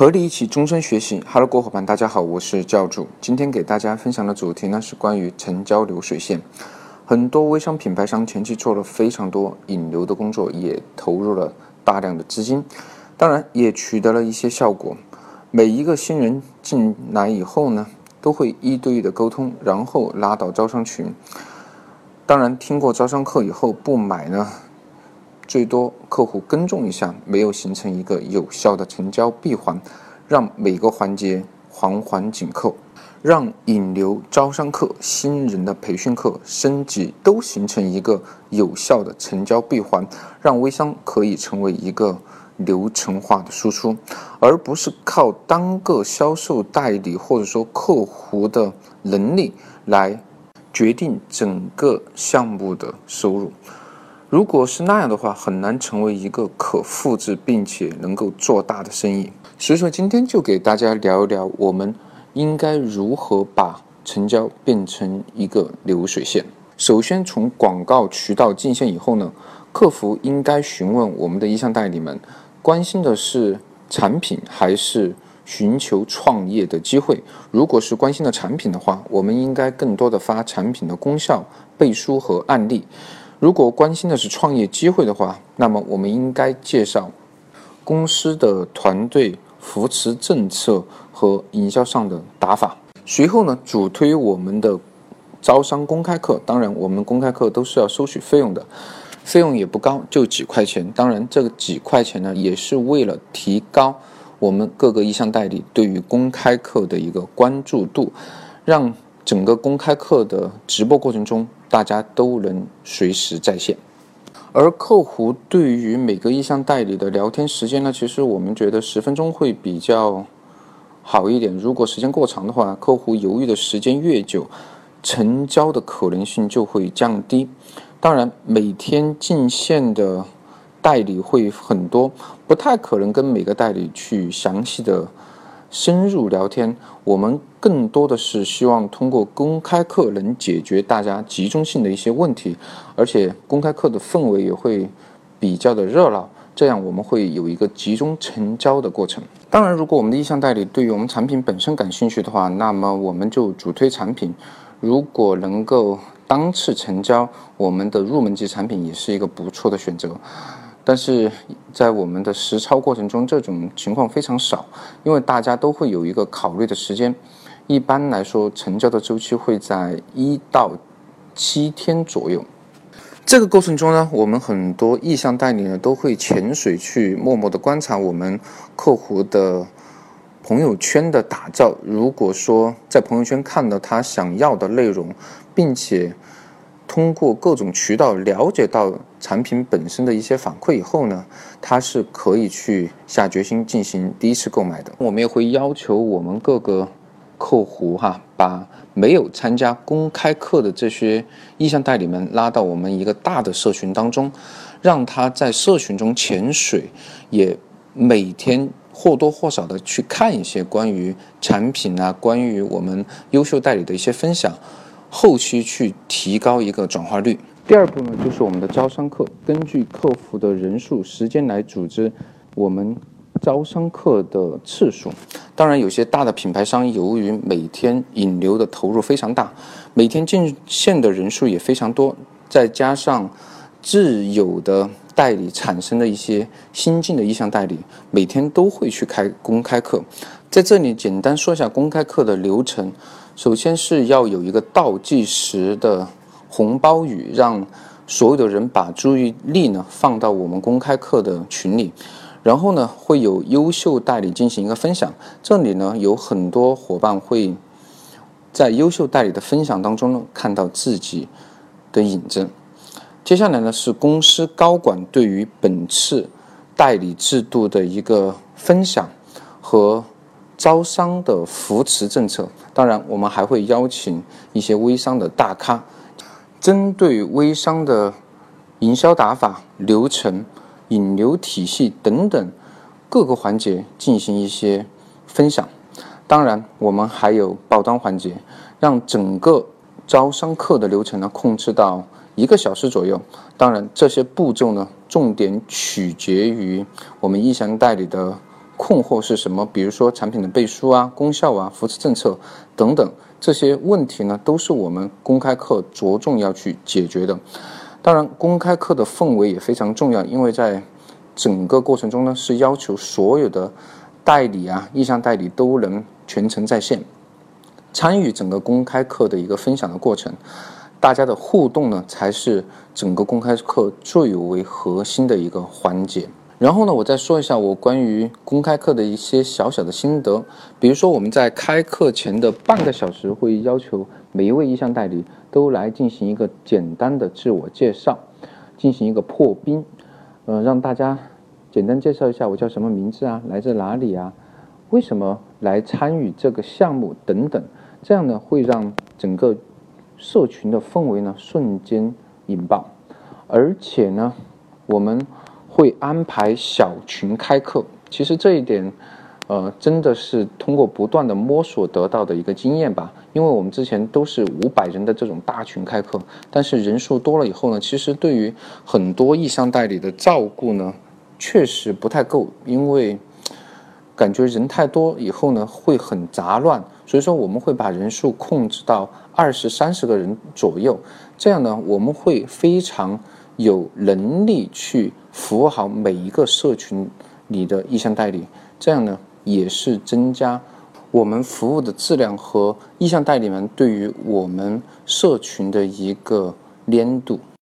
和你一起终身学习，Hello，各位伙伴，大家好，我是教主。今天给大家分享的主题呢是关于成交流水线。很多微商品牌商前期做了非常多引流的工作，也投入了大量的资金，当然也取得了一些效果。每一个新人进来以后呢，都会一对一的沟通，然后拉到招商群。当然，听过招商课以后不买呢？最多客户跟踪一下，没有形成一个有效的成交闭环，让每个环节环环紧扣，让引流、招商课、新人的培训课升级都形成一个有效的成交闭环，让微商可以成为一个流程化的输出，而不是靠单个销售代理或者说客户的能力来决定整个项目的收入。如果是那样的话，很难成为一个可复制并且能够做大的生意。所以说，今天就给大家聊一聊，我们应该如何把成交变成一个流水线。首先，从广告渠道进线以后呢，客服应该询问我们的意向代理们，关心的是产品还是寻求创业的机会。如果是关心的产品的话，我们应该更多的发产品的功效背书和案例。如果关心的是创业机会的话，那么我们应该介绍公司的团队扶持政策和营销上的打法。随后呢，主推我们的招商公开课。当然，我们公开课都是要收取费用的，费用也不高，就几块钱。当然，这个几块钱呢，也是为了提高我们各个意向代理对于公开课的一个关注度，让整个公开课的直播过程中。大家都能随时在线，而客户对于每个意向代理的聊天时间呢，其实我们觉得十分钟会比较好一点。如果时间过长的话，客户犹豫的时间越久，成交的可能性就会降低。当然，每天进线的代理会很多，不太可能跟每个代理去详细的。深入聊天，我们更多的是希望通过公开课能解决大家集中性的一些问题，而且公开课的氛围也会比较的热闹，这样我们会有一个集中成交的过程。当然，如果我们的意向代理对于我们产品本身感兴趣的话，那么我们就主推产品。如果能够当次成交，我们的入门级产品也是一个不错的选择。但是在我们的实操过程中，这种情况非常少，因为大家都会有一个考虑的时间。一般来说，成交的周期会在一到七天左右。这个过程中呢，我们很多意向代理呢都会潜水去默默的观察我们客户的朋友圈的打造。如果说在朋友圈看到他想要的内容，并且通过各种渠道了解到产品本身的一些反馈以后呢，他是可以去下决心进行第一次购买的。我们也会要求我们各个客户哈，把没有参加公开课的这些意向代理们拉到我们一个大的社群当中，让他在社群中潜水，也每天或多或少的去看一些关于产品啊，关于我们优秀代理的一些分享。后期去提高一个转化率。第二步呢，就是我们的招商课，根据客服的人数、时间来组织我们招商课的次数。当然，有些大的品牌商由于每天引流的投入非常大，每天进线的人数也非常多，再加上自有的代理产生的一些新进的意向代理，每天都会去开公开课。在这里简单说一下公开课的流程。首先是要有一个倒计时的红包雨，让所有的人把注意力呢放到我们公开课的群里，然后呢会有优秀代理进行一个分享，这里呢有很多伙伴会在优秀代理的分享当中呢看到自己的影子。接下来呢是公司高管对于本次代理制度的一个分享和。招商的扶持政策，当然我们还会邀请一些微商的大咖，针对微商的营销打法、流程、引流体系等等各个环节进行一些分享。当然，我们还有爆单环节，让整个招商课的流程呢控制到一个小时左右。当然，这些步骤呢重点取决于我们意向代理的。困惑是什么？比如说产品的背书啊、功效啊、扶持政策等等这些问题呢，都是我们公开课着重要去解决的。当然，公开课的氛围也非常重要，因为在整个过程中呢，是要求所有的代理啊、意向代理都能全程在线参与整个公开课的一个分享的过程。大家的互动呢，才是整个公开课最为核心的一个环节。然后呢，我再说一下我关于公开课的一些小小的心得。比如说，我们在开课前的半个小时，会要求每一位意向代理都来进行一个简单的自我介绍，进行一个破冰，呃，让大家简单介绍一下我叫什么名字啊，来自哪里啊，为什么来参与这个项目等等。这样呢，会让整个社群的氛围呢瞬间引爆，而且呢，我们会安排小群开课。其实这一点，呃，真的是通过不断的摸索得到的一个经验吧。因为我们之前都是五百人的这种大群开课，但是人数多了以后呢，其实对于很多意向代理的照顾呢，确实不太够，因为感觉人太多以后呢，会很杂乱。所以说，我们会把人数控制到。二十三十个人左右，这样呢，我们会非常有能力去服务好每一个社群里的意向代理，这样呢，也是增加我们服务的质量和意向代理们对于我们社群的一个粘度。